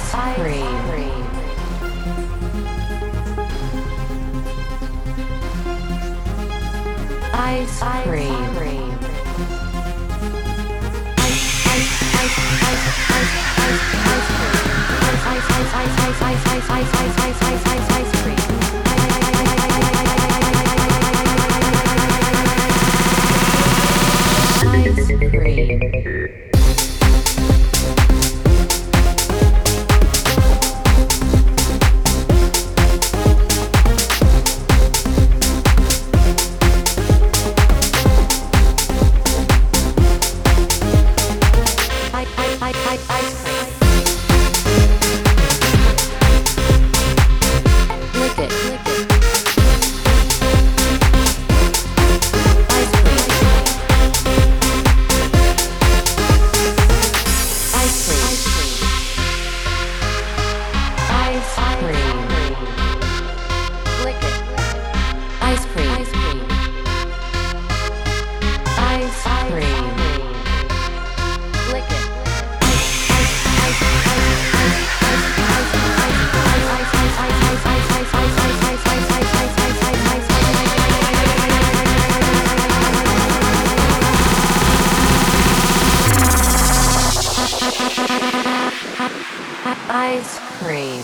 Ice cream. Ice cream. Ice Ice cream.